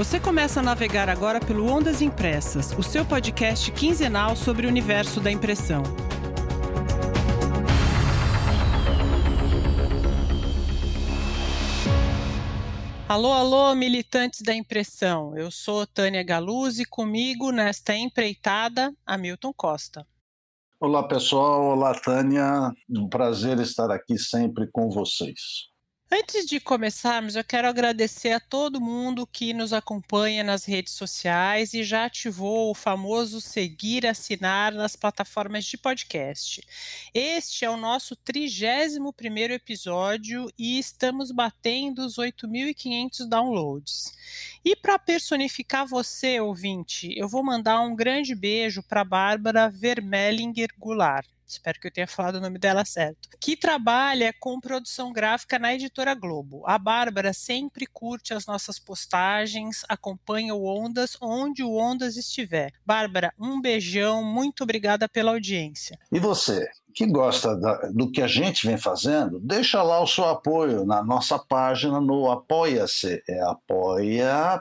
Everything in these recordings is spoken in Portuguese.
Você começa a navegar agora pelo Ondas Impressas, o seu podcast quinzenal sobre o universo da impressão. Alô, alô, militantes da impressão. Eu sou Tânia Galuzzi, comigo nesta empreitada, Hamilton Costa. Olá, pessoal. Olá, Tânia. Um prazer estar aqui sempre com vocês. Antes de começarmos, eu quero agradecer a todo mundo que nos acompanha nas redes sociais e já ativou o famoso seguir, assinar nas plataformas de podcast. Este é o nosso 31 primeiro episódio e estamos batendo os 8.500 downloads. E para personificar você, ouvinte, eu vou mandar um grande beijo para Bárbara Vermelinger Goulart espero que eu tenha falado o nome dela certo, que trabalha com produção gráfica na editora Globo. A Bárbara sempre curte as nossas postagens, acompanha o Ondas onde o Ondas estiver. Bárbara, um beijão, muito obrigada pela audiência. E você? que gosta do que a gente vem fazendo, deixa lá o seu apoio na nossa página no Apoia-se, é apoia.se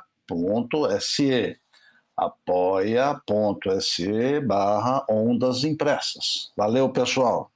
apoia.se barra ondas impressas. Valeu, pessoal!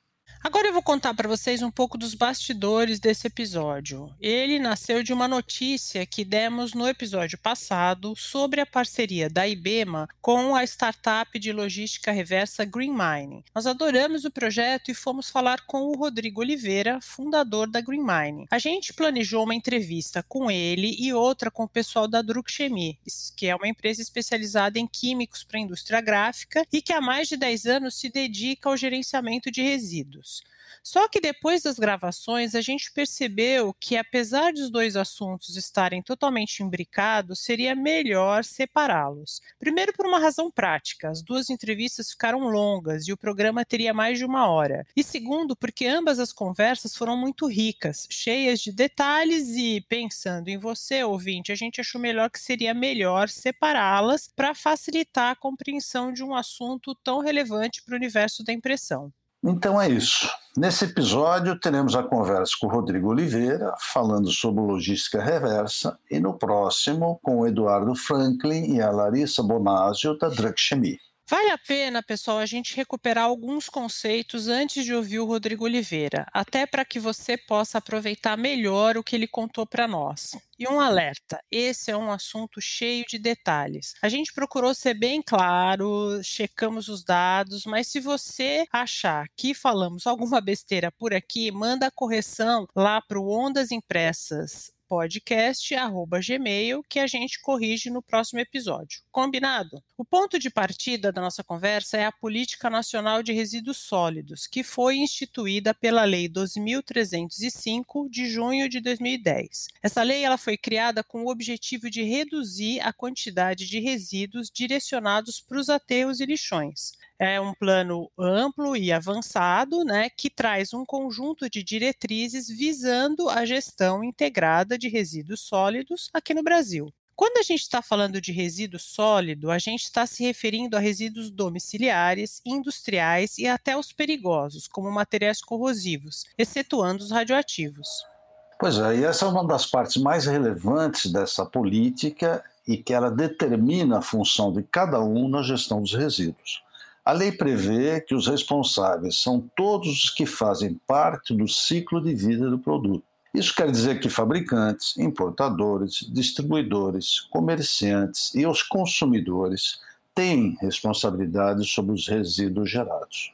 Agora eu vou contar para vocês um pouco dos bastidores desse episódio. Ele nasceu de uma notícia que demos no episódio passado sobre a parceria da IBEMA com a startup de logística reversa Green Mining. Nós adoramos o projeto e fomos falar com o Rodrigo Oliveira, fundador da Green Mining. A gente planejou uma entrevista com ele e outra com o pessoal da Druk Chemie, que é uma empresa especializada em químicos para a indústria gráfica e que há mais de 10 anos se dedica ao gerenciamento de resíduos. Só que depois das gravações, a gente percebeu que, apesar dos dois assuntos estarem totalmente imbricados, seria melhor separá-los. Primeiro, por uma razão prática: as duas entrevistas ficaram longas e o programa teria mais de uma hora. E segundo, porque ambas as conversas foram muito ricas, cheias de detalhes e, pensando em você, ouvinte, a gente achou melhor que seria melhor separá-las para facilitar a compreensão de um assunto tão relevante para o universo da impressão. Então é isso. Nesse episódio teremos a conversa com o Rodrigo Oliveira, falando sobre logística reversa, e no próximo com o Eduardo Franklin e a Larissa Bonasio da Drug Chemie. Vale a pena, pessoal, a gente recuperar alguns conceitos antes de ouvir o Rodrigo Oliveira, até para que você possa aproveitar melhor o que ele contou para nós. E um alerta: esse é um assunto cheio de detalhes. A gente procurou ser bem claro, checamos os dados, mas se você achar que falamos alguma besteira por aqui, manda a correção lá para o Ondas Impressas podcast@gmail que a gente corrige no próximo episódio. Combinado? O ponto de partida da nossa conversa é a Política Nacional de Resíduos Sólidos, que foi instituída pela Lei 2305 de junho de 2010. Essa lei ela foi criada com o objetivo de reduzir a quantidade de resíduos direcionados para os aterros e lixões é um plano amplo e avançado, né, que traz um conjunto de diretrizes visando a gestão integrada de resíduos sólidos aqui no Brasil. Quando a gente está falando de resíduo sólido, a gente está se referindo a resíduos domiciliares, industriais e até os perigosos, como materiais corrosivos, excetuando os radioativos. Pois é, e essa é uma das partes mais relevantes dessa política e que ela determina a função de cada um na gestão dos resíduos. A lei prevê que os responsáveis são todos os que fazem parte do ciclo de vida do produto. Isso quer dizer que fabricantes, importadores, distribuidores, comerciantes e os consumidores têm responsabilidade sobre os resíduos gerados.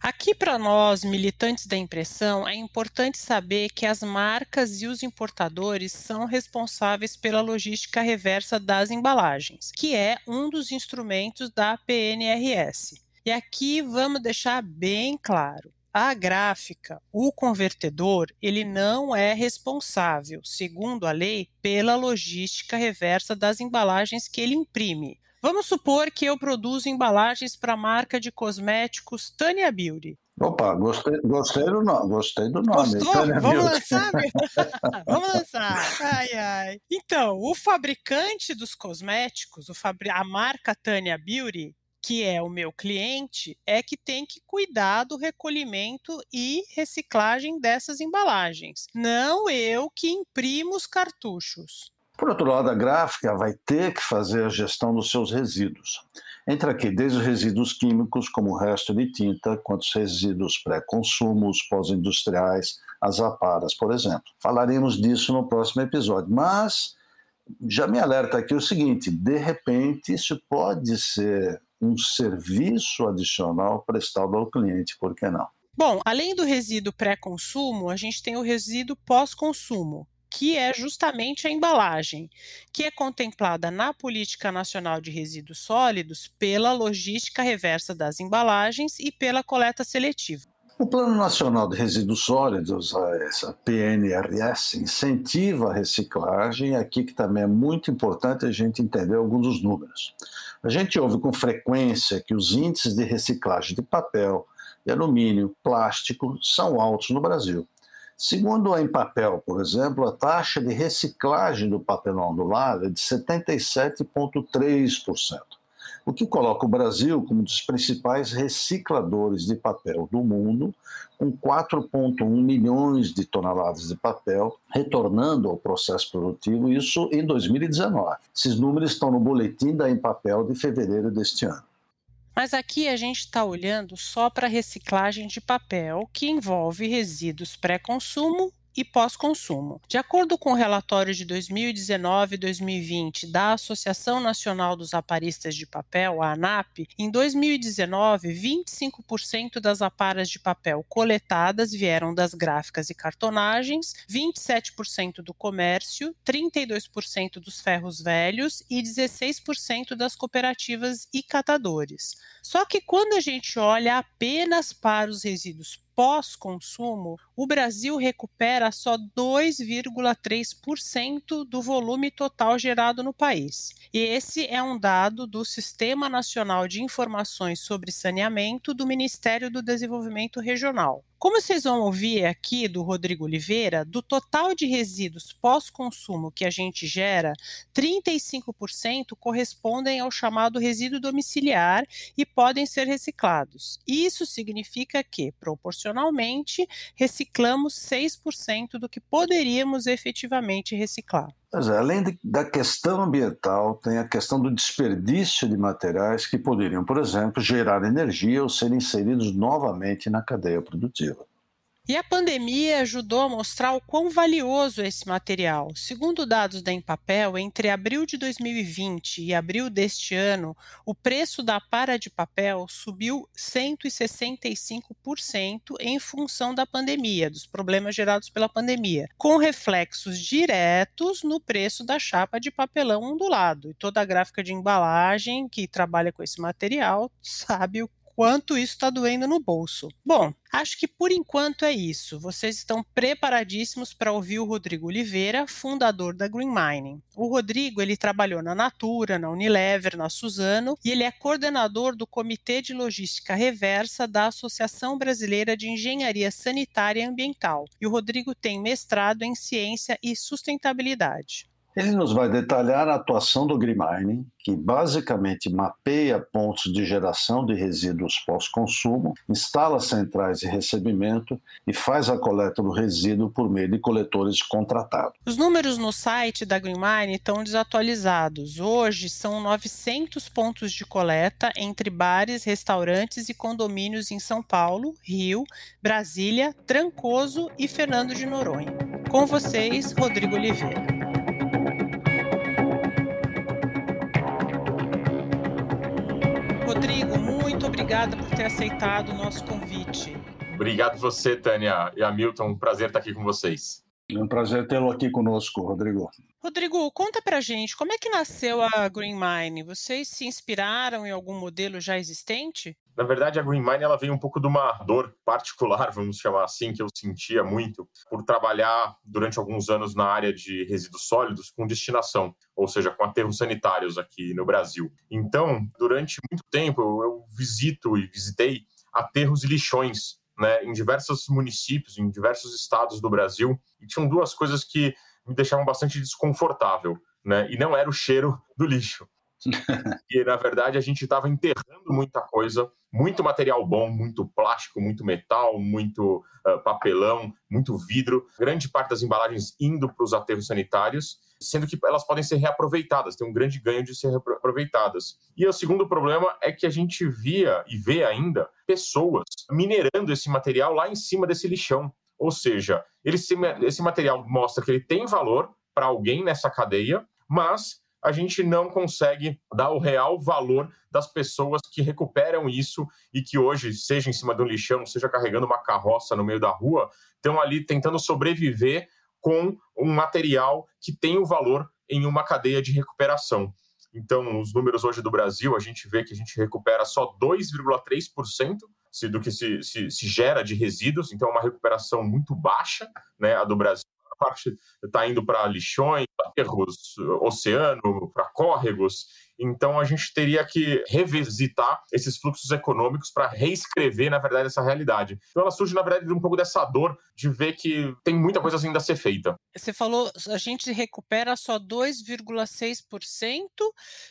Aqui para nós, militantes da impressão, é importante saber que as marcas e os importadores são responsáveis pela logística reversa das embalagens, que é um dos instrumentos da PNRS. E aqui vamos deixar bem claro. A gráfica, o convertedor, ele não é responsável, segundo a lei, pela logística reversa das embalagens que ele imprime. Vamos supor que eu produzo embalagens para a marca de cosméticos Tânia Beauty. Opa, gostei, gostei, do, nome, gostei do nome. Gostou? Vamos Beauty. lançar? Vamos lançar. Ai, ai. Então, o fabricante dos cosméticos, a marca Tânia Beauty, que é o meu cliente, é que tem que cuidar do recolhimento e reciclagem dessas embalagens. Não eu que imprimo os cartuchos. Por outro lado, a gráfica vai ter que fazer a gestão dos seus resíduos. Entra aqui desde os resíduos químicos, como o resto de tinta, quanto os resíduos pré-consumo, os pós-industriais, as aparas, por exemplo. Falaremos disso no próximo episódio, mas já me alerta aqui o seguinte: de repente, isso pode ser um serviço adicional prestado ao cliente, por que não? Bom, além do resíduo pré-consumo, a gente tem o resíduo pós-consumo, que é justamente a embalagem, que é contemplada na Política Nacional de Resíduos Sólidos pela logística reversa das embalagens e pela coleta seletiva. O Plano Nacional de Resíduos Sólidos, essa PNRS, incentiva a reciclagem, aqui que também é muito importante a gente entender alguns dos números. A gente ouve com frequência que os índices de reciclagem de papel, de alumínio, plástico são altos no Brasil. Segundo a Empapel, por exemplo, a taxa de reciclagem do papelão ondulado é de 77,3%, o que coloca o Brasil como um dos principais recicladores de papel do mundo, com 4,1 milhões de toneladas de papel retornando ao processo produtivo, isso em 2019. Esses números estão no boletim da Empapel de fevereiro deste ano. Mas aqui a gente está olhando só para reciclagem de papel, que envolve resíduos pré-consumo e pós-consumo. De acordo com o relatório de 2019 e 2020 da Associação Nacional dos Aparistas de Papel, a ANAP, em 2019, 25% das aparas de papel coletadas vieram das gráficas e cartonagens, 27% do comércio, 32% dos ferros velhos e 16% das cooperativas e catadores. Só que quando a gente olha apenas para os resíduos pós-consumo, o Brasil recupera só 2,3% do volume total gerado no país. E esse é um dado do Sistema Nacional de Informações sobre Saneamento do Ministério do Desenvolvimento Regional. Como vocês vão ouvir aqui do Rodrigo Oliveira, do total de resíduos pós-consumo que a gente gera, 35% correspondem ao chamado resíduo domiciliar e podem ser reciclados. Isso significa que, proporcionalmente, reciclamos 6% do que poderíamos efetivamente reciclar. É, além de, da questão ambiental, tem a questão do desperdício de materiais que poderiam, por exemplo, gerar energia ou ser inseridos novamente na cadeia produtiva. E a pandemia ajudou a mostrar o quão valioso é esse material. Segundo dados da Empapel, entre abril de 2020 e abril deste ano, o preço da para de papel subiu 165% em função da pandemia, dos problemas gerados pela pandemia, com reflexos diretos no preço da chapa de papelão ondulado. E toda a gráfica de embalagem que trabalha com esse material sabe o quanto isso está doendo no bolso. Bom, acho que por enquanto é isso. Vocês estão preparadíssimos para ouvir o Rodrigo Oliveira, fundador da Green Mining. O Rodrigo ele trabalhou na Natura, na Unilever, na Suzano e ele é coordenador do Comitê de Logística Reversa da Associação Brasileira de Engenharia Sanitária e Ambiental. E o Rodrigo tem mestrado em Ciência e Sustentabilidade. Ele nos vai detalhar a atuação do Mining, que basicamente mapeia pontos de geração de resíduos pós-consumo, instala centrais de recebimento e faz a coleta do resíduo por meio de coletores contratados. Os números no site da Green Mining estão desatualizados. Hoje são 900 pontos de coleta entre bares, restaurantes e condomínios em São Paulo, Rio, Brasília, Trancoso e Fernando de Noronha. Com vocês, Rodrigo Oliveira. Rodrigo, muito obrigada por ter aceitado o nosso convite. Obrigado você, Tânia e Hamilton. Um prazer estar aqui com vocês. É um prazer tê-lo aqui conosco, Rodrigo. Rodrigo, conta pra gente, como é que nasceu a Green Mine? Vocês se inspiraram em algum modelo já existente? Na verdade, a Green Mine ela veio um pouco de uma dor particular, vamos chamar assim, que eu sentia muito por trabalhar durante alguns anos na área de resíduos sólidos com destinação, ou seja, com aterros sanitários aqui no Brasil. Então, durante muito tempo, eu visito e visitei aterros e lixões né, em diversos municípios, em diversos estados do Brasil, e tinham duas coisas que me deixavam bastante desconfortável, né, e não era o cheiro do lixo. e na verdade a gente estava enterrando muita coisa, muito material bom, muito plástico, muito metal, muito uh, papelão, muito vidro, grande parte das embalagens indo para os aterros sanitários sendo que elas podem ser reaproveitadas, tem um grande ganho de ser reaproveitadas. E o segundo problema é que a gente via e vê ainda pessoas minerando esse material lá em cima desse lixão. Ou seja, ele, esse material mostra que ele tem valor para alguém nessa cadeia, mas a gente não consegue dar o real valor das pessoas que recuperam isso e que hoje, seja em cima de um lixão, seja carregando uma carroça no meio da rua, estão ali tentando sobreviver com um material que tem o valor em uma cadeia de recuperação. Então, os números hoje do Brasil, a gente vê que a gente recupera só 2,3% do que se, se, se, gera de resíduos, então é uma recuperação muito baixa, né, a do Brasil parte está indo para lixões, aterros, oceano, para córregos. Então a gente teria que revisitar esses fluxos econômicos para reescrever, na verdade, essa realidade. Então ela surge, na verdade, de um pouco dessa dor de ver que tem muita coisa ainda a ser feita. Você falou, a gente recupera só 2,6%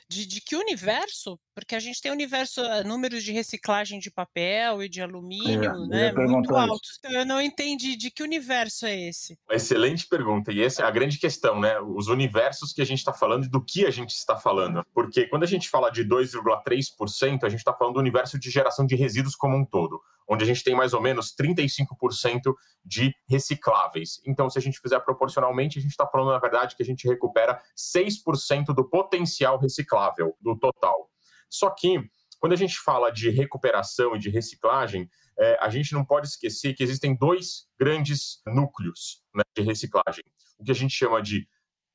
de, de que universo? Porque a gente tem universo, eh, números de reciclagem de papel e de alumínio, é, né? Muito altos. Então, eu não entendi de que universo é esse. Excelente pergunta. E essa é a grande questão, né? Os universos que a gente está falando e do que a gente está falando. Porque quando a gente fala de 2,3%, a gente está falando do universo de geração de resíduos como um todo onde a gente tem mais ou menos 35% de recicláveis. Então, se a gente fizer proporcionalmente, a gente está falando, na verdade, que a gente recupera 6% do potencial reciclável do total. Só que, quando a gente fala de recuperação e de reciclagem, é, a gente não pode esquecer que existem dois grandes núcleos né, de reciclagem. O que a gente chama de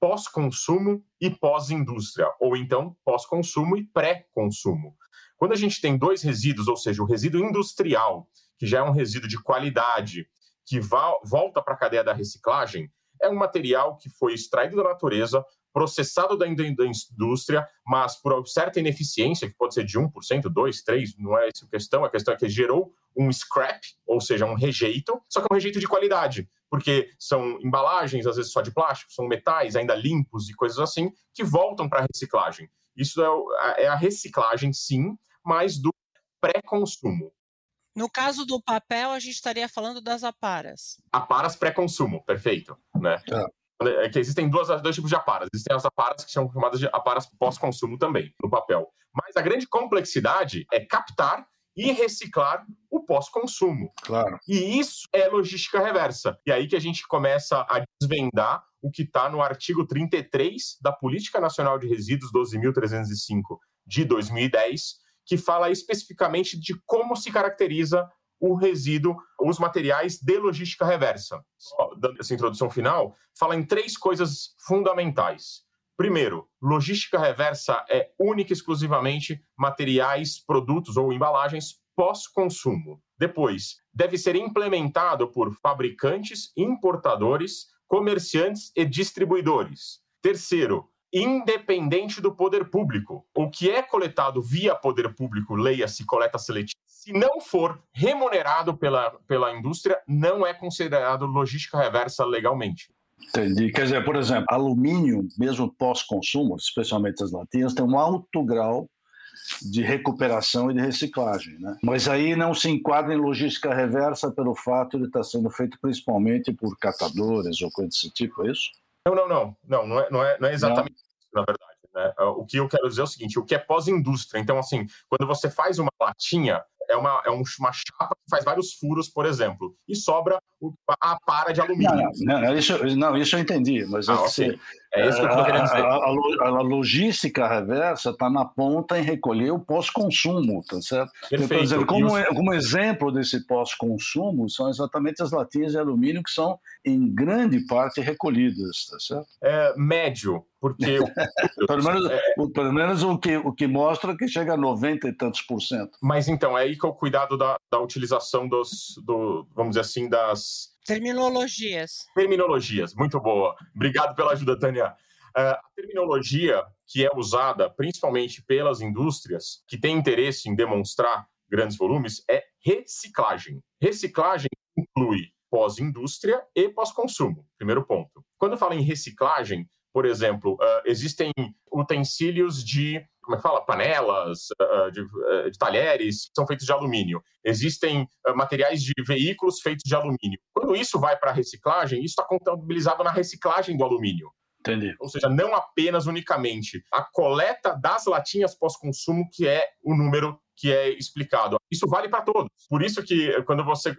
pós-consumo e pós-indústria, ou então pós-consumo e pré-consumo. Quando a gente tem dois resíduos, ou seja, o resíduo industrial, que já é um resíduo de qualidade, que volta para a cadeia da reciclagem, é um material que foi extraído da natureza, processado da, indústria, mas por certa ineficiência, que pode ser de 1%, 2%, 3%, não é essa a questão, a questão é que gerou um scrap, ou seja, um rejeito, só que é um rejeito de qualidade, porque são embalagens, às vezes só de plástico, são metais ainda limpos e coisas assim, que voltam para a reciclagem. Isso é, é a reciclagem, sim, mas do pré-consumo. No caso do papel, a gente estaria falando das aparas. Aparas pré-consumo, perfeito. Né? É. é que existem duas, dois tipos de aparas. Existem as aparas que são chamadas de aparas pós-consumo também, no papel. Mas a grande complexidade é captar e reciclar o pós-consumo. Claro. E isso é logística reversa. E aí que a gente começa a desvendar o que está no artigo 33 da Política Nacional de Resíduos 12.305 de 2010, que fala especificamente de como se caracteriza o resíduo, os materiais de logística reversa. Só dando essa introdução final, fala em três coisas fundamentais. Primeiro, logística reversa é única e exclusivamente materiais, produtos ou embalagens pós-consumo. Depois, deve ser implementado por fabricantes, importadores, comerciantes e distribuidores. Terceiro, independente do poder público. O que é coletado via poder público, leia-se coleta seletiva, se não for remunerado pela, pela indústria, não é considerado logística reversa legalmente. Entendi. Quer dizer, por exemplo, alumínio, mesmo pós-consumo, especialmente as latinhas, tem um alto grau de recuperação e de reciclagem. Né? Mas aí não se enquadra em logística reversa pelo fato de estar sendo feito principalmente por catadores ou coisa desse tipo, é isso? Não, não, não. Não, não é, não é, não é exatamente não. isso, na verdade. Né? O que eu quero dizer é o seguinte: o que é pós-indústria. Então, assim, quando você faz uma latinha, é uma, é uma chapa que faz vários furos, por exemplo, e sobra a para de alumínio. Não, não, isso, não isso eu entendi, mas ah, é, okay. é isso que eu estou querendo dizer. A, a, a logística reversa está na ponta em recolher o pós-consumo, tá certo? Perfeito. Dizendo, como, os... como exemplo desse pós-consumo, são exatamente as latinhas de alumínio que são, em grande parte, recolhidas, tá certo? É, médio, porque... pelo, menos, é... pelo menos o que, o que mostra que chega a 90 e tantos por cento. Mas então, é aí que é o cuidado da, da utilização dos, do, vamos dizer assim, das Terminologias. Terminologias, muito boa. Obrigado pela ajuda, Tânia. Uh, a terminologia que é usada principalmente pelas indústrias que têm interesse em demonstrar grandes volumes é reciclagem. Reciclagem inclui pós-indústria e pós-consumo. Primeiro ponto. Quando fala em reciclagem, por exemplo, uh, existem utensílios de como é que fala? Panelas, uh, de, uh, de, talheres que são feitos de alumínio. Existem materiais de veículos feitos de alumínio. Quando isso vai para a reciclagem, isso está contabilizado na reciclagem do alumínio. Entendi. Ou seja, não apenas unicamente a coleta das latinhas pós-consumo, que é o número que é explicado. Isso vale para todos. Por isso que quando você,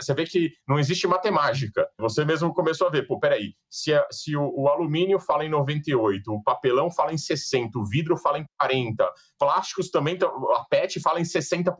você vê que não existe matemática, você mesmo começou a ver, pô, peraí, se, a, se o, o, alumínio fala em 98, o papelão fala em 60, o vidro fala em 40, plásticos também, a PET fala em 60%.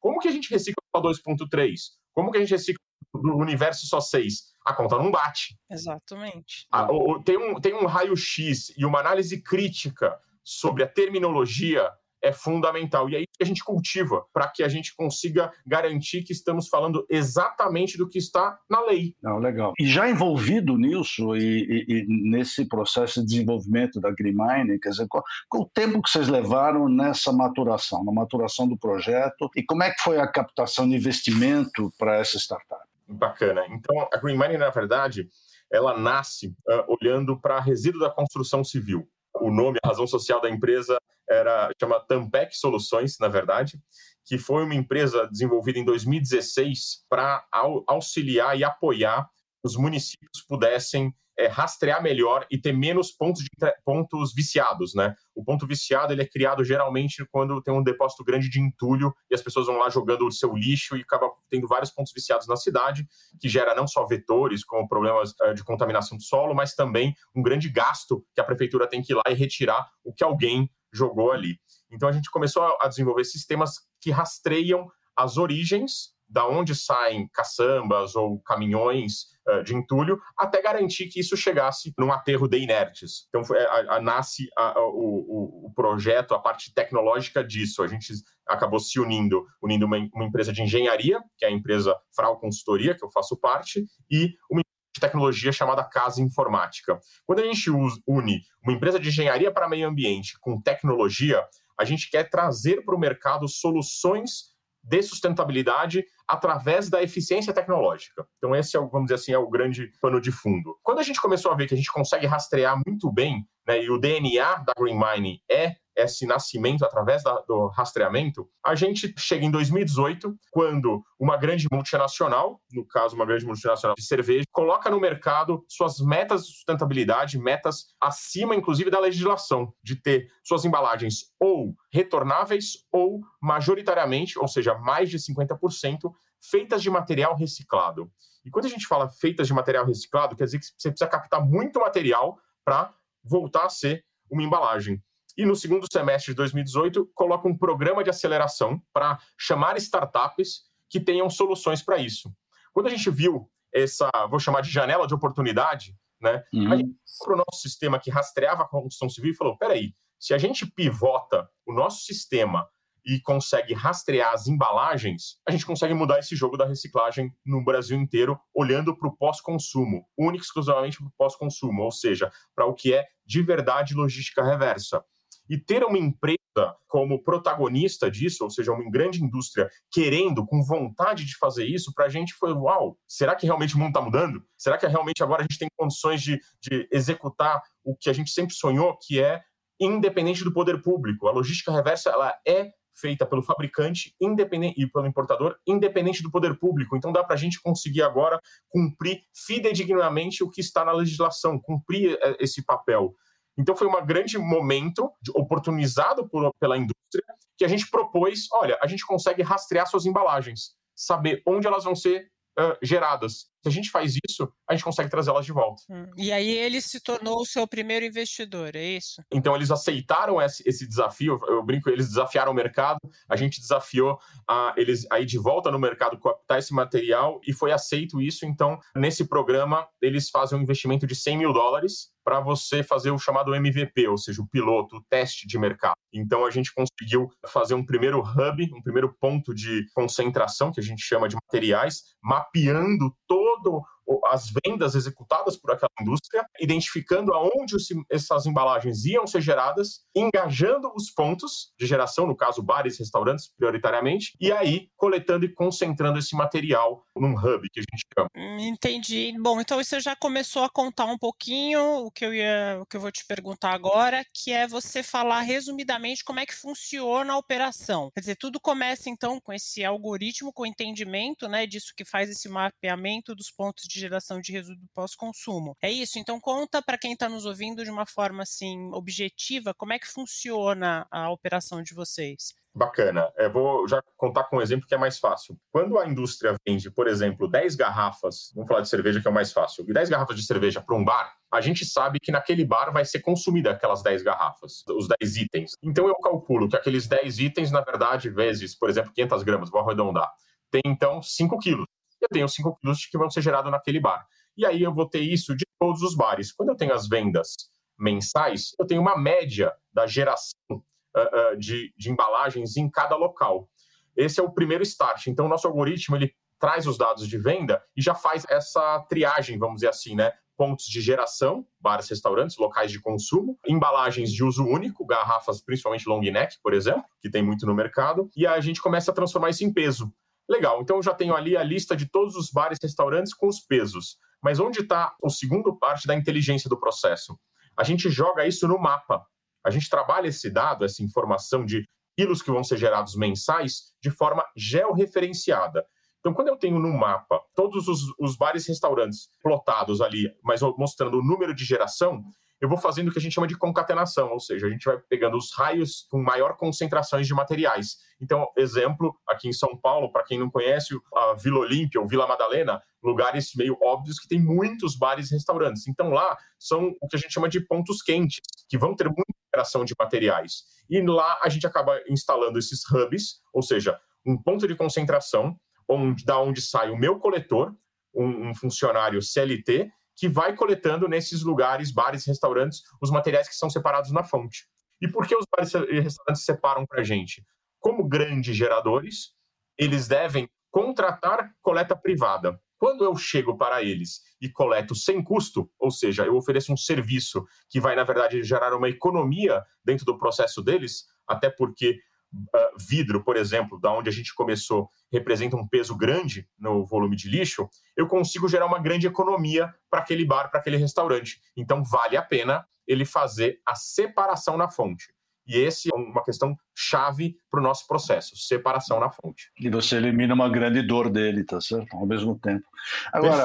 Como que a gente recicla 2.3? Como que a gente recicla do universo só 6? A conta não bate. Exatamente. A, o, tem um, tem um raio-x e uma análise crítica sobre a terminologia é fundamental. E é isso que a gente cultiva, para que a gente consiga garantir que estamos falando exatamente do que está na lei. Não, legal. E já envolvido nisso e, e, e nesse processo de desenvolvimento da Green Mining, quer dizer, qual, qual, o tempo que vocês levaram nessa maturação, na maturação do projeto, e como é que foi a captação de investimento para essa startup? Bacana. Então, a Green Mining, na verdade, ela nasce uh, olhando para resíduo da construção civil o nome, a razão social da empresa era chama Tampec Soluções, na verdade, que foi uma empresa desenvolvida em 2016 para auxiliar e apoiar os municípios pudessem é, rastrear melhor e ter menos pontos, de, pontos viciados, né? O ponto viciado ele é criado geralmente quando tem um depósito grande de entulho e as pessoas vão lá jogando o seu lixo e acaba tendo vários pontos viciados na cidade, que gera não só vetores como problemas é, de contaminação do solo, mas também um grande gasto que a prefeitura tem que ir lá e retirar o que alguém jogou ali. Então a gente começou a desenvolver sistemas que rastreiam as origens da onde saem caçambas ou caminhões uh, de entulho, até garantir que isso chegasse num aterro de inertes. Então, foi, a, a, nasce a, o, o, projeto, a parte tecnológica disso. A gente acabou se unindo, unindo uma, uma empresa de engenharia, que é a empresa Frau Consultoria, que eu faço parte, e uma tecnologia chamada Casa Informática. Quando a gente une uma empresa de engenharia para meio ambiente com tecnologia, a gente quer trazer para o mercado soluções de sustentabilidade através da eficiência tecnológica. Então esse é, vamos dizer assim, é o grande pano de fundo. Quando a gente começou a ver que a gente consegue rastrear muito bem, né, e o DNA da Green Mining é esse nascimento através da, do rastreamento, a gente chega em 2018, quando uma grande multinacional, no caso uma grande multinacional de cerveja, coloca no mercado suas metas de sustentabilidade, metas acima inclusive da legislação, de ter suas embalagens ou retornáveis ou majoritariamente, ou seja, mais de 50%, feitas de material reciclado. E quando a gente fala feitas de material reciclado, quer dizer que você precisa captar muito material para voltar a ser uma embalagem e no segundo semestre de 2018 coloca um programa de aceleração para chamar startups que tenham soluções para isso. Quando a gente viu essa, vou chamar de janela de oportunidade, né, uhum. a gente para o nosso sistema que rastreava a construção civil e falou: peraí, se a gente pivota o nosso sistema e consegue rastrear as embalagens, a gente consegue mudar esse jogo da reciclagem no Brasil inteiro, olhando para o pós-consumo, único exclusivamente para o pós-consumo, ou seja, para o que é de verdade logística reversa. E ter uma empresa como protagonista disso, ou seja, uma grande indústria querendo, com vontade de fazer isso, para a gente foi: uau, será que realmente o mundo está mudando? Será que realmente agora a gente tem condições de, de executar o que a gente sempre sonhou, que é independente do poder público? A logística reversa ela é feita pelo fabricante independente e pelo importador, independente do poder público. Então dá para a gente conseguir agora cumprir fidedignamente o que está na legislação, cumprir eh, esse papel. Então foi um grande momento oportunizado por, pela indústria que a gente propôs, olha, a gente consegue rastrear suas embalagens, saber onde elas vão ser uh, geradas. Se a gente faz isso, a gente consegue trazê-las de volta. Hum. E aí ele se tornou o seu primeiro investidor, é isso? Então eles aceitaram esse, esse desafio. Eu brinco, eles desafiaram o mercado. A gente desafiou a, eles aí de volta no mercado captar esse material e foi aceito isso. Então nesse programa eles fazem um investimento de 100 mil dólares para você fazer o chamado MVP, ou seja, o piloto, o teste de mercado. Então a gente conseguiu fazer um primeiro hub, um primeiro ponto de concentração, que a gente chama de materiais, mapeando todo todo as vendas executadas por aquela indústria, identificando aonde essas embalagens iam ser geradas, engajando os pontos de geração, no caso bares, restaurantes prioritariamente, e aí coletando e concentrando esse material num hub que a gente chama. Entendi. Bom, então você já começou a contar um pouquinho o que eu ia, o que eu vou te perguntar agora, que é você falar resumidamente como é que funciona a operação. Quer dizer, tudo começa então com esse algoritmo, com o entendimento, né, disso que faz esse mapeamento dos pontos de geração de resíduo pós-consumo. É isso? Então conta para quem está nos ouvindo de uma forma assim objetiva como é que funciona a operação de vocês. Bacana. Eu vou já contar com um exemplo que é mais fácil. Quando a indústria vende, por exemplo, 10 garrafas, vamos falar de cerveja que é o mais fácil, 10 garrafas de cerveja para um bar, a gente sabe que naquele bar vai ser consumida aquelas 10 garrafas, os 10 itens. Então eu calculo que aqueles 10 itens, na verdade, vezes, por exemplo, 500 gramas, vou arredondar, tem então 5 quilos. Eu tenho 5 quilos que vão ser gerados naquele bar. E aí eu vou ter isso de todos os bares. Quando eu tenho as vendas mensais, eu tenho uma média da geração uh, de, de embalagens em cada local. Esse é o primeiro start. Então, o nosso algoritmo ele traz os dados de venda e já faz essa triagem, vamos dizer assim, né? Pontos de geração, bares, restaurantes, locais de consumo, embalagens de uso único, garrafas, principalmente long neck, por exemplo, que tem muito no mercado, e a gente começa a transformar isso em peso. Legal, então eu já tenho ali a lista de todos os bares e restaurantes com os pesos. Mas onde está o segundo parte da inteligência do processo? A gente joga isso no mapa. A gente trabalha esse dado, essa informação de quilos que vão ser gerados mensais de forma georreferenciada. Então, quando eu tenho no mapa todos os, os bares e restaurantes plotados ali, mas mostrando o número de geração, eu vou fazendo o que a gente chama de concatenação, ou seja, a gente vai pegando os raios com maior concentrações de materiais. Então, exemplo, aqui em São Paulo, para quem não conhece, a Vila Olímpia ou Vila Madalena, lugares meio óbvios que tem muitos bares e restaurantes. Então, lá são o que a gente chama de pontos quentes, que vão ter muita interação de materiais. E lá a gente acaba instalando esses hubs, ou seja, um ponto de concentração, onde, da onde sai o meu coletor, um, um funcionário CLT, que vai coletando nesses lugares, bares restaurantes, os materiais que são separados na fonte. E por que os bares e restaurantes separam para a gente? Como grandes geradores, eles devem contratar coleta privada. Quando eu chego para eles e coleto sem custo, ou seja, eu ofereço um serviço que vai, na verdade, gerar uma economia dentro do processo deles, até porque uh, vidro, por exemplo, da onde a gente começou, representa um peso grande no volume de lixo, eu consigo gerar uma grande economia para aquele bar, para aquele restaurante. Então, vale a pena ele fazer a separação na fonte. E esse é uma questão chave para o nosso processo, separação na fonte. E você elimina uma grande dor dele, tá certo? Ao mesmo tempo. Agora,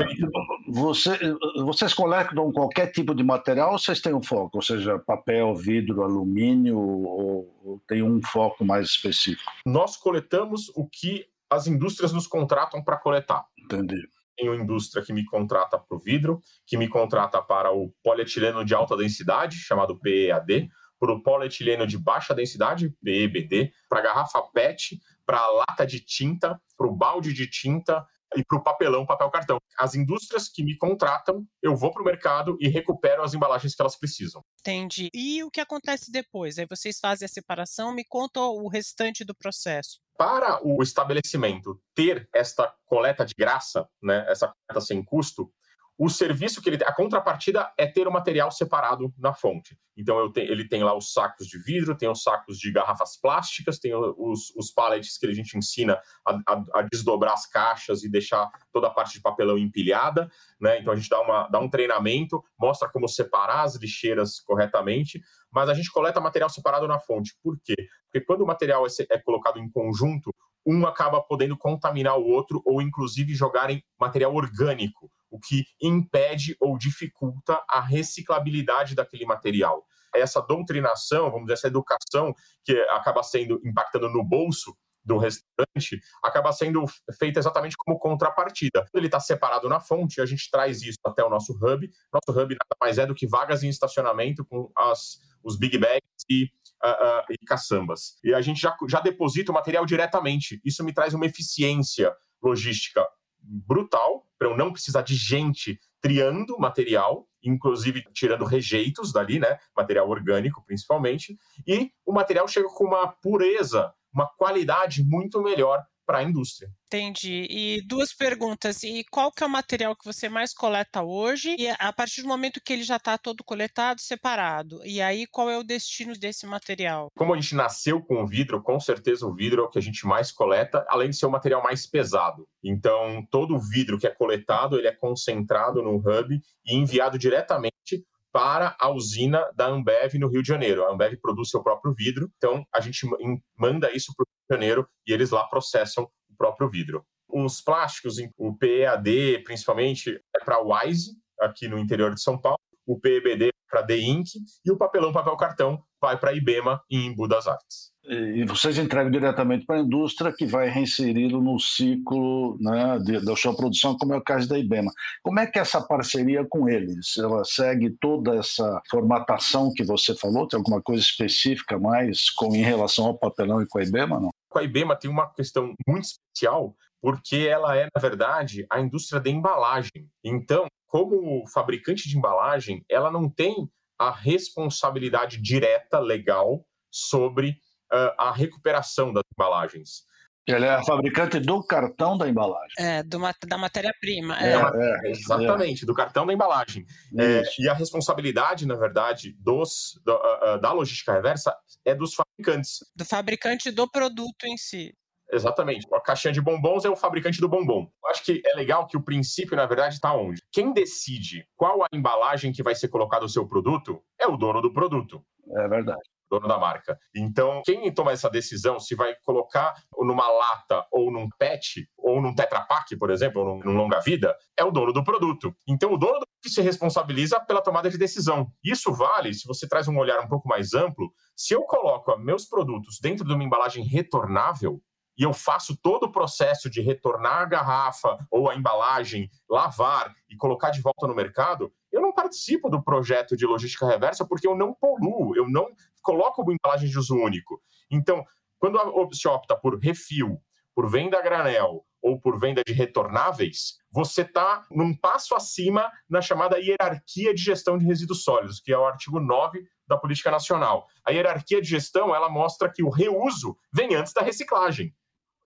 você, vocês coletam qualquer tipo de material ou vocês têm um foco? Ou seja, papel, vidro, alumínio, ou, ou tem um foco mais específico? Nós coletamos o que as indústrias nos contratam para coletar. Entendi tenho indústria que me contrata para o vidro, que me contrata para o polietileno de alta densidade, chamado PEAD, para o polietileno de baixa densidade, PEBD, para a garrafa PET, para a lata de tinta, para o balde de tinta e para o papelão, papel cartão. As indústrias que me contratam, eu vou para o mercado e recupero as embalagens que elas precisam. Entendi. E o que acontece depois? Aí vocês fazem a separação, me conta o restante do processo. Para o estabelecimento ter esta coleta de graça, né, essa coleta sem custo, o serviço que ele tem, a contrapartida é ter o material separado na fonte. Então te, ele tem lá os sacos de vidro, tem os sacos de garrafas plásticas, tem os, os pallets que a gente ensina a, a, a, desdobrar as caixas e deixar toda a parte de papelão empilhada. Né? Então a gente dá, uma, dá um treinamento, mostra como separar as lixeiras corretamente, mas a gente coleta material separado na fonte. Por quê? Porque quando o material é, é colocado em conjunto, um acaba podendo contaminar o outro ou inclusive jogar em material orgânico o que impede ou dificulta a reciclabilidade daquele material. Essa doutrinação, vamos dizer, essa educação que acaba sendo impactando no bolso do restaurante acaba sendo feita exatamente como contrapartida. Ele está separado na fonte, a gente traz isso até o nosso hub. Nosso hub nada mais é do que vagas em estacionamento com as, os big bags e, uh, uh, e caçambas. E a gente já, já deposita o material diretamente. Isso me traz uma eficiência logística brutal para eu não precisar de gente triando material, inclusive tirando rejeitos dali, né? Material orgânico, principalmente. E o material chega com uma pureza, uma qualidade muito melhor para a indústria. Entendi. E duas perguntas. E qual que é o material que você mais coleta hoje? E a partir do momento que ele já está todo coletado, separado. E aí, qual é o destino desse material? Como a gente nasceu com o vidro, com certeza o vidro é o que a gente mais coleta, além de ser o material mais pesado. Então, todo o vidro que é coletado, ele é concentrado no hub e enviado diretamente para a usina da Ambev no Rio de Janeiro. A Ambev produz seu próprio vidro, então a gente manda isso para o Rio de Janeiro e eles lá processam o próprio vidro. Os plásticos, o PEAD, principalmente, é para Wise, aqui no interior de São Paulo, o PEBD para The Inc. e o papelão papel cartão vai para a IBEMA em Embu das Artes. E vocês entregam diretamente para a indústria que vai reinseri-lo no ciclo né, de, da sua produção, como é o caso da IBEMA. Como é que é essa parceria com eles? Ela segue toda essa formatação que você falou? Tem alguma coisa específica mais com, em relação ao papelão e com a IBEMA? Não? Com a IBEMA tem uma questão muito especial, porque ela é, na verdade, a indústria da embalagem. Então, como fabricante de embalagem, ela não tem a responsabilidade direta legal sobre a recuperação das embalagens. Ele é a fabricante do cartão da embalagem. É, do, da matéria-prima. É, é, exatamente, é. do cartão da embalagem. É, e a responsabilidade, na verdade, dos, do, uh, da logística reversa é dos fabricantes. Do fabricante do produto em si. Exatamente. A caixinha de bombons é o fabricante do bombom. Eu acho que é legal que o princípio, na verdade, está onde? Quem decide qual a embalagem que vai ser colocado o seu produto é o dono do produto. É verdade dono da marca. Então, quem toma essa decisão se vai colocar numa lata ou num PET ou num Tetra Pak, por exemplo, ou num longa vida, é o dono do produto. Então, o dono do que se responsabiliza pela tomada de decisão. Isso vale, se você traz um olhar um pouco mais amplo, se eu coloco meus produtos dentro de uma embalagem retornável, e eu faço todo o processo de retornar a garrafa ou a embalagem, lavar e colocar de volta no mercado, eu não participo do projeto de logística reversa porque eu não poluo, eu não coloco embalagem de uso único. Então, quando se opta por refil, por venda a granel ou por venda de retornáveis, você está num passo acima na chamada hierarquia de gestão de resíduos sólidos, que é o artigo 9 da Política Nacional. A hierarquia de gestão, ela mostra que o reuso vem antes da reciclagem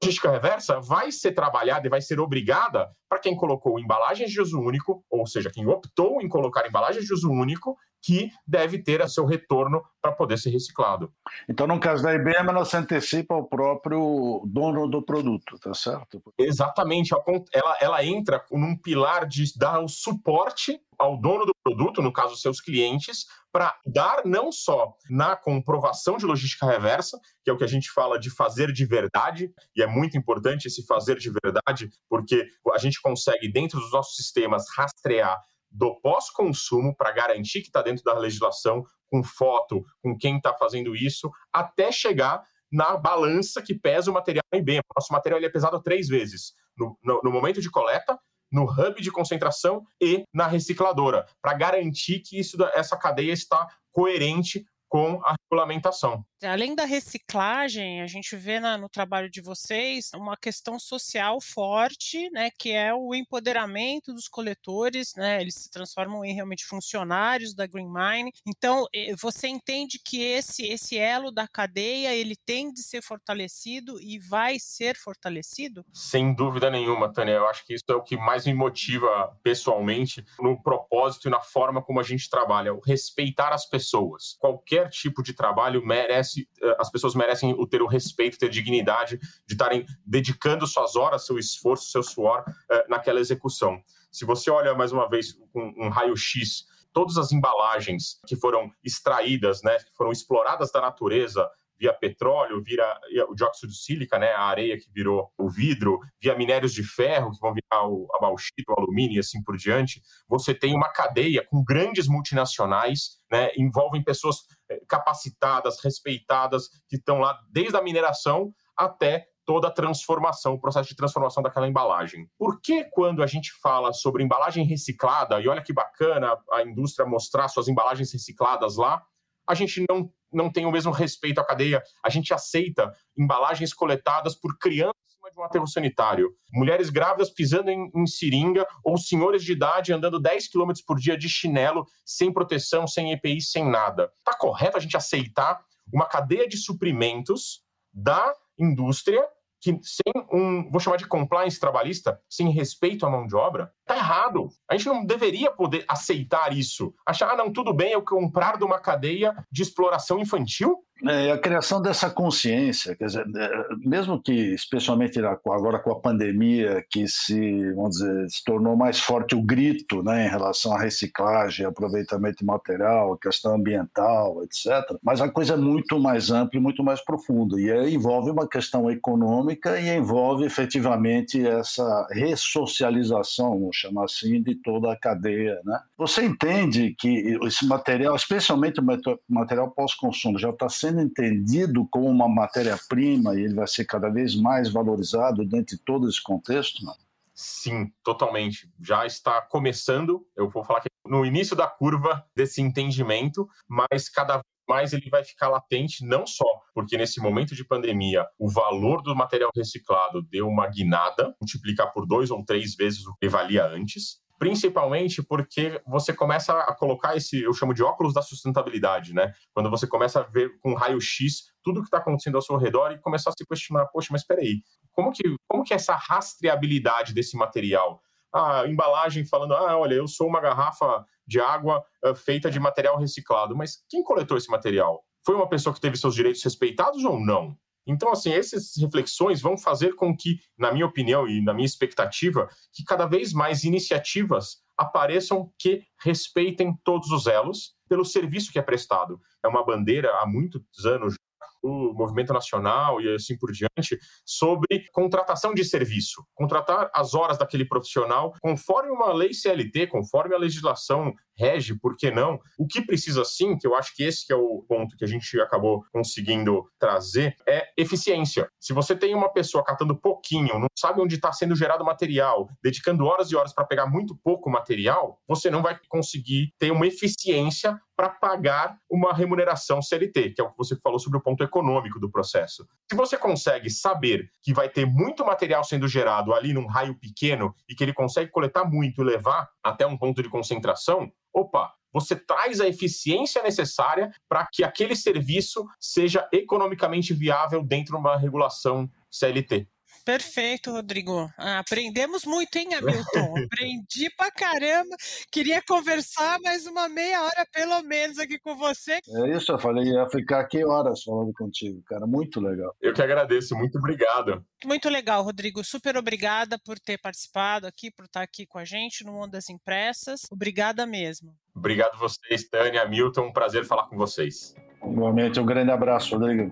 logística reversa vai ser trabalhada e vai ser obrigada para quem colocou embalagens de uso único, ou seja, quem optou em colocar embalagens de uso único, que deve ter a seu retorno para poder ser reciclado. Então, no caso da IBM, ela se antecipa ao próprio dono do produto, tá certo? Exatamente. Ela, ela entra num pilar de dar o suporte ao dono do produto, no caso, seus clientes, para dar não só na comprovação de logística reversa, que é o que a gente fala de fazer de verdade, e é muito importante esse fazer de verdade, porque a gente consegue, dentro dos nossos sistemas, rastrear do pós-consumo para garantir que está dentro da legislação, com foto, com quem está fazendo isso, até chegar na balança que pesa o material em bem. Nosso material é pesado três vezes: no, no, no momento de coleta, no hub de concentração e na recicladora, para garantir que isso, essa cadeia está coerente com a regulamentação. Além da reciclagem, a gente vê na, no trabalho de vocês uma questão social forte, né, que é o empoderamento dos coletores, né, eles se transformam em realmente funcionários da Green Mine. Então, você entende que esse esse elo da cadeia ele tem de ser fortalecido e vai ser fortalecido? Sem dúvida nenhuma, Tânia. Eu acho que isso é o que mais me motiva pessoalmente no propósito e na forma como a gente trabalha, o respeitar as pessoas. Qualquer tipo de trabalho merece, eh, as pessoas merecem o ter o respeito, ter dignidade de estarem dedicando suas horas, seu esforço, seu suor uh, naquela execução. Se você olha mais uma vez com um raio-x todas as embalagens que foram extraídas, né, que foram exploradas da natureza via petróleo, via o dióxido de sílica, né, a areia que virou o vidro, via minérios de ferro que vão virar o, o alumínio e assim por diante, você tem uma cadeia com grandes multinacionais, né, envolvem pessoas eh, capacitadas, respeitadas, que estão lá desde a mineração até toda a transformação, o processo de transformação daquela embalagem. Por que quando a gente fala sobre embalagem reciclada, e olha que bacana a indústria mostrar suas embalagens recicladas lá, a gente não, não tem o mesmo respeito à cadeia, a gente aceita embalagens coletadas por crianças de um aterro sanitário, mulheres grávidas pisando em, em, seringa ou senhores de idade andando 10 km por dia de chinelo, sem proteção, sem EPI, sem nada. Tá correto a gente aceitar uma cadeia de suprimentos da indústria que sem um, vou chamar de compliance trabalhista, sem respeito à mão de obra, tá errado. A gente não deveria poder aceitar isso. Achar, ah, não, tudo bem eu comprar de uma cadeia de exploração infantil? É, a criação dessa consciência, quer dizer, é, mesmo que, especialmente agora com a pandemia, que se, vamos dizer, se tornou mais forte o grito né, em relação à reciclagem, aproveitamento de material, questão ambiental, etc. Mas a coisa é muito mais ampla e muito mais profunda. E envolve uma questão econômica e envolve efetivamente essa ressocialização, vamos chamar assim, de toda a cadeia. Né? Você entende que esse material, especialmente o material pós-consumo, já está sendo sendo entendido como uma matéria-prima e ele vai ser cada vez mais valorizado dentro de todo esse contexto? Não? Sim, totalmente. Já está começando, eu vou falar que no início da curva desse entendimento, mas cada vez mais ele vai ficar latente, não só porque nesse momento de pandemia o valor do material reciclado deu uma guinada, multiplicar por dois ou três vezes o que valia antes, principalmente porque você começa a colocar esse, eu chamo de óculos da sustentabilidade, né? Quando você começa a ver com raio-x tudo o que está acontecendo ao seu redor e começar a se questionar, poxa, mas espera aí, como que, como que é essa rastreabilidade desse material? A embalagem falando, ah, olha, eu sou uma garrafa de água uh, feita de material reciclado, mas quem coletou esse material? Foi uma pessoa que teve seus direitos respeitados ou não? Então, assim, essas reflexões vão fazer com que, na minha opinião e na minha expectativa, que cada vez mais iniciativas apareçam que respeitem todos os elos pelo serviço que é prestado. É uma bandeira há muitos anos o movimento nacional e assim por diante, sobre contratação de serviço, contratar as horas daquele profissional conforme uma lei CLT, conforme a legislação rege, por que não? O que precisa sim, que eu acho que esse que é o ponto que a gente acabou conseguindo trazer, é eficiência. Se você tem uma pessoa catando pouquinho, não sabe onde está sendo gerado material, dedicando horas e horas para pegar muito pouco material, você não vai conseguir ter uma eficiência para pagar uma remuneração CLT, que é o que você falou sobre o ponto econômico do processo. Se você consegue saber que vai ter muito material sendo gerado ali num raio pequeno e que ele consegue coletar muito e levar até um ponto de concentração, opa, você traz a eficiência necessária para que aquele serviço seja economicamente viável dentro de uma regulação CLT. Perfeito, Rodrigo. Ah, aprendemos muito, hein, Hamilton? Aprendi pra caramba. Queria conversar mais uma meia hora, pelo menos, aqui com você. É isso, eu falei, ia ficar aqui horas falando contigo, cara. Muito legal. Eu que agradeço, muito obrigado. Muito legal, Rodrigo. Super obrigada por ter participado aqui, por estar aqui com a gente no Mundo das Impressas. Obrigada mesmo. Obrigado vocês, Tânia, Hamilton. Um prazer falar com vocês. Igualmente, um grande abraço, Rodrigo.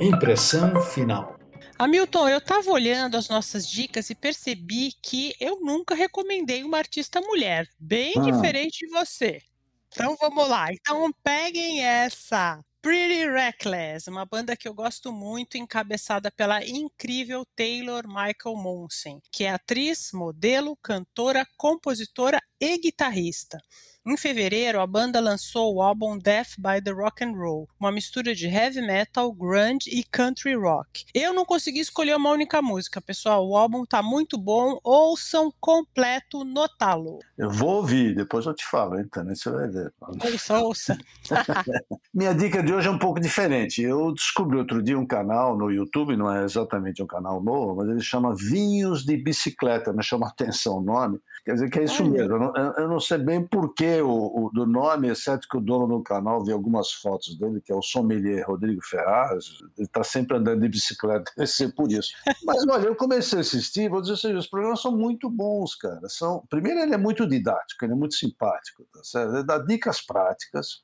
Impressão final. Hamilton, eu estava olhando as nossas dicas e percebi que eu nunca recomendei uma artista mulher, bem ah. diferente de você. Então vamos lá. Então peguem essa. Pretty Reckless, uma banda que eu gosto muito, encabeçada pela incrível Taylor Michael Monsen, que é atriz, modelo, cantora, compositora e guitarrista. Em fevereiro, a banda lançou o álbum Death by the Rock and Roll, uma mistura de heavy metal, grunge e country rock. Eu não consegui escolher uma única música, pessoal. O álbum tá muito bom. Ouçam completo, notá-lo. Eu vou ouvir, depois eu te falo, então, você vai ver. Ouça, ouça. Minha dica de hoje é um pouco diferente. Eu descobri outro dia um canal no YouTube, não é exatamente um canal novo, mas ele chama Vinhos de Bicicleta, me chama a atenção o nome. Quer dizer que é isso Olha. mesmo. Eu não, eu não sei bem porquê o, o, do nome, exceto que o dono do canal vi algumas fotos dele, que é o sommelier Rodrigo Ferraz, ele está sempre andando de bicicleta, deve ser por isso. Mas olha, eu comecei a assistir, vou dizer assim, os programas são muito bons, cara. São, primeiro, ele é muito didático, ele é muito simpático, tá certo? Ele dá dicas práticas.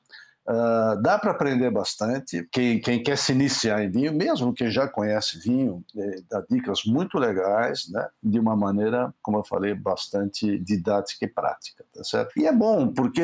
Uh, dá para aprender bastante. Quem, quem, quer se iniciar em vinho, mesmo quem já conhece vinho, é, dá dicas muito legais, né? de uma maneira, como eu falei, bastante didática e prática. Tá certo? E é bom, porque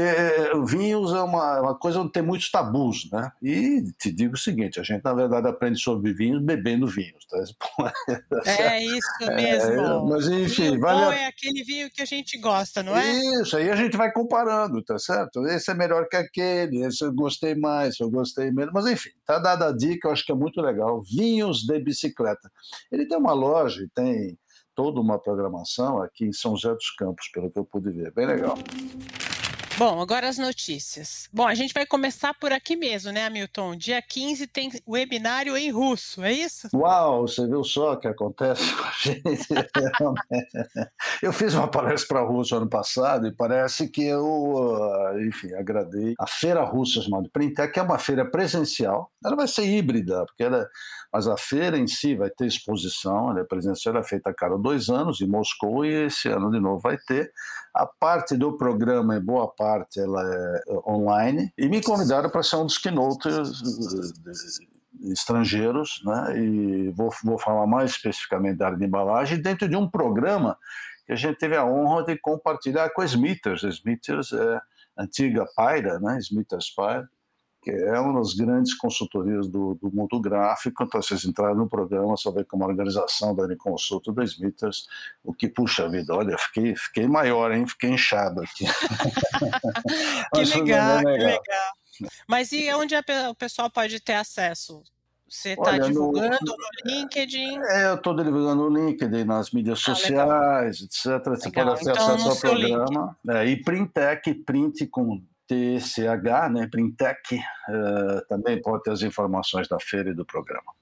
vinhos é uma, uma coisa onde tem muitos tabus. Né? E te digo o seguinte: a gente, na verdade, aprende sobre vinhos bebendo vinhos. Tá? é isso mesmo. É, mas, enfim, vinho vale bom a... é aquele vinho que a gente gosta, não é? Isso, aí a gente vai comparando, tá certo? Esse é melhor que aquele, esse eu gostei mais, eu gostei menos, mas enfim, tá dada a dica, eu acho que é muito legal. Vinhos de bicicleta. Ele tem uma loja tem toda uma programação aqui em São José dos Campos, pelo que eu pude ver. Bem legal. Bom, agora as notícias. Bom, a gente vai começar por aqui mesmo, né, Hamilton? Dia 15 tem webinário em russo, é isso? Uau, você viu só o que acontece com a gente? eu fiz uma palestra para russo ano passado e parece que eu, ah, enfim, agradei. A feira russa chamada Printec, é uma feira presencial, ela vai ser híbrida, porque ela, mas a feira em si vai ter exposição, ela é presencial, ela é feita a cada dois anos em Moscou e esse ano de novo vai ter. A parte do programa, em boa parte, ela é online. E me convidaram para ser um dos keynotes eh, estrangeiros, né? E vou, vou falar mais especificamente da área de embalagem, dentro de um programa que a gente teve a honra de compartilhar com a Smithers. A Smithers é antiga Pyra, né? Smithers Pyra, que é uma das grandes consultorias do, do mundo gráfico. Então, vocês entrarem no programa, só ver como a organização da Uniconsulta da Smithers, o que puxa a vida. Olha, fiquei, fiquei maior, hein? Fiquei inchado aqui. que legal, legal, que legal. Mas e onde a, o pessoal pode ter acesso? Você está divulgando no, no, LinkedIn? É, eu estou divulgando no LinkedIn, nas mídias ah, sociais, legal. etc. Você pode ter então, acesso ao programa. É, e Printec, print com TCH, né, Printec, uh, também pode ter as informações da feira e do programa.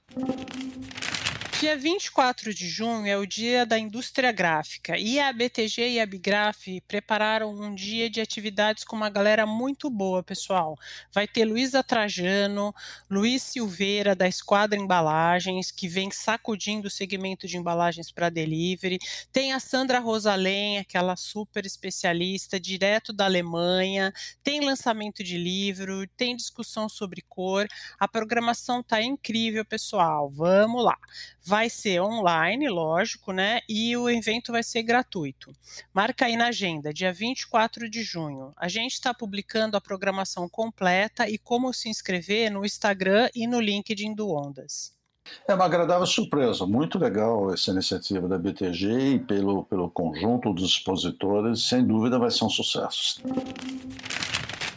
Dia 24 de junho é o dia da indústria gráfica e a BTG e a Bigraf prepararam um dia de atividades com uma galera muito boa, pessoal. Vai ter Luísa Trajano, Luiz Silveira da Esquadra Embalagens, que vem sacudindo o segmento de embalagens para delivery. Tem a Sandra Rosalém, aquela super especialista, direto da Alemanha. Tem lançamento de livro, tem discussão sobre cor. A programação tá incrível, pessoal. Vamos lá ser online, lógico, né? E o evento vai ser gratuito. Marca aí na agenda, dia 24 de junho. A gente está publicando a programação completa e como se inscrever no Instagram e no LinkedIn do Ondas. É uma agradável surpresa, muito legal essa iniciativa da BTG e pelo, pelo conjunto dos expositores, sem dúvida vai ser um sucesso.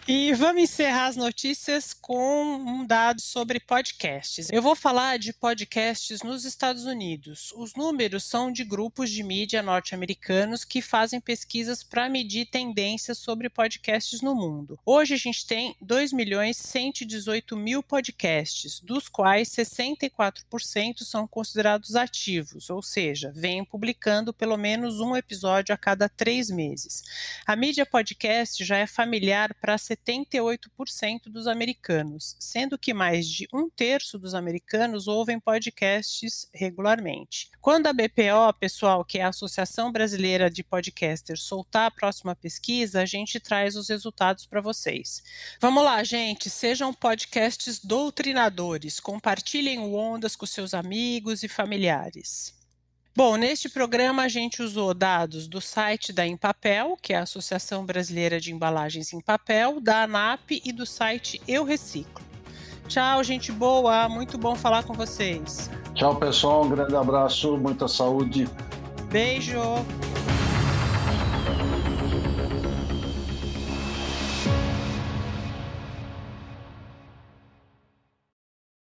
E vamos encerrar as notícias com um dado sobre podcasts. Eu vou falar de podcasts nos Estados Unidos. Os números são de grupos de mídia norte-americanos que fazem pesquisas para medir tendências sobre podcasts no mundo. Hoje a gente tem 2 milhões 118 mil podcasts, dos quais 64% são considerados ativos, ou seja, vêm publicando pelo menos um episódio a cada três meses. A mídia podcast já é familiar para 78% dos americanos, sendo que mais de um terço dos americanos ouvem podcasts regularmente. Quando a BPO, pessoal, que é a Associação Brasileira de Podcasters, soltar a próxima pesquisa, a gente traz os resultados para vocês. Vamos lá, gente, sejam podcasts doutrinadores, compartilhem o Ondas com seus amigos e familiares. Bom, neste programa a gente usou dados do site da Empapel, que é a Associação Brasileira de Embalagens em Papel, da ANAP e do site Eu Reciclo. Tchau, gente boa, muito bom falar com vocês. Tchau, pessoal, um grande abraço, muita saúde. Beijo.